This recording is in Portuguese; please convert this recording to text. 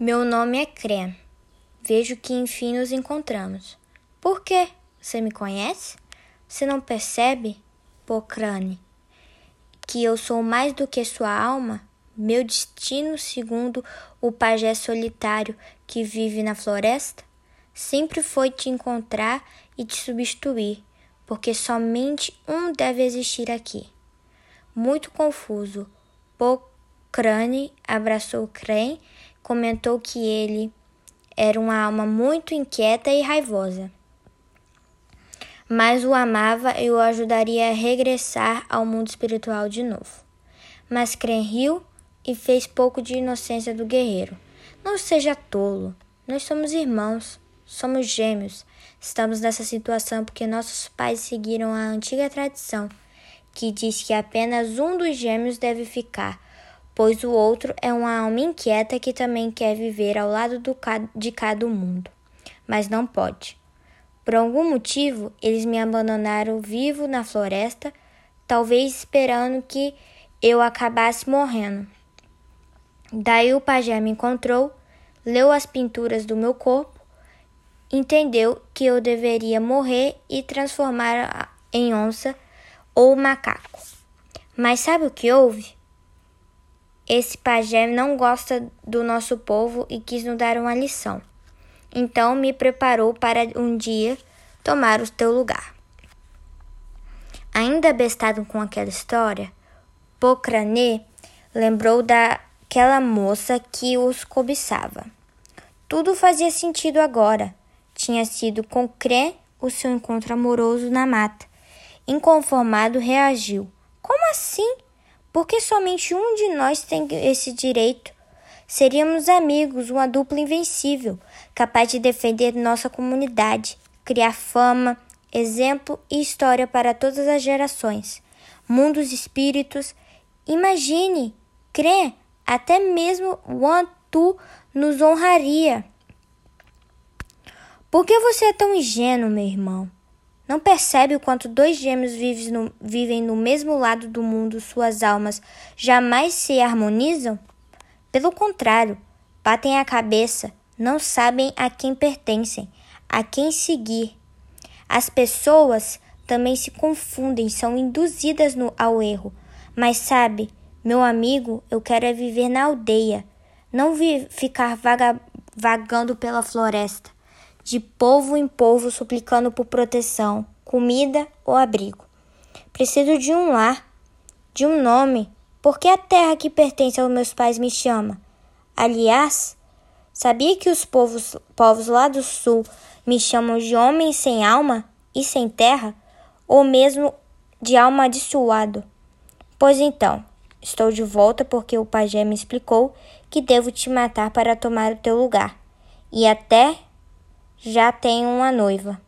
Meu nome é Crem. Vejo que enfim nos encontramos. Por quê? Você me conhece? Você não percebe, Pocrane, que eu sou mais do que sua alma? Meu destino, segundo o pajé solitário que vive na floresta, sempre foi te encontrar e te substituir, porque somente um deve existir aqui. Muito confuso, Pocrane abraçou Crem, comentou que ele era uma alma muito inquieta e raivosa. Mas o amava e o ajudaria a regressar ao mundo espiritual de novo. Mas Kren riu e fez pouco de inocência do guerreiro. Não seja tolo. Nós somos irmãos, somos gêmeos. Estamos nessa situação porque nossos pais seguiram a antiga tradição que diz que apenas um dos gêmeos deve ficar, pois o outro é uma alma inquieta que também quer viver ao lado do, de cada mundo, mas não pode. Por algum motivo, eles me abandonaram vivo na floresta, talvez esperando que eu acabasse morrendo. Daí o pajé me encontrou, leu as pinturas do meu corpo, entendeu que eu deveria morrer e transformar em onça ou macaco. Mas sabe o que houve? Esse pajé não gosta do nosso povo e quis nos dar uma lição. Então me preparou para um dia tomar o teu lugar. Ainda bestado com aquela história, Pocranê lembrou daquela moça que os cobiçava. Tudo fazia sentido agora. Tinha sido com Cré o seu encontro amoroso na mata. Inconformado, reagiu. Como assim? Porque somente um de nós tem esse direito. Seríamos amigos, uma dupla invencível, capaz de defender nossa comunidade, criar fama, exemplo e história para todas as gerações. Mundos espíritos, imagine, crê, até mesmo Wantu nos honraria. Por que você é tão ingênuo, meu irmão? Não percebe o quanto dois gêmeos vivem no, vivem no mesmo lado do mundo, suas almas jamais se harmonizam? Pelo contrário, batem a cabeça, não sabem a quem pertencem, a quem seguir. As pessoas também se confundem, são induzidas no, ao erro. Mas sabe, meu amigo, eu quero é viver na aldeia, não vi, ficar vaga, vagando pela floresta de povo em povo suplicando por proteção, comida ou abrigo. Preciso de um lar, de um nome, porque a terra que pertence aos meus pais me chama. Aliás, sabia que os povos, povos lá do sul me chamam de homem sem alma e sem terra, ou mesmo de alma dissuado? Pois então, estou de volta porque o pajé me explicou que devo te matar para tomar o teu lugar. E até já tenho uma noiva.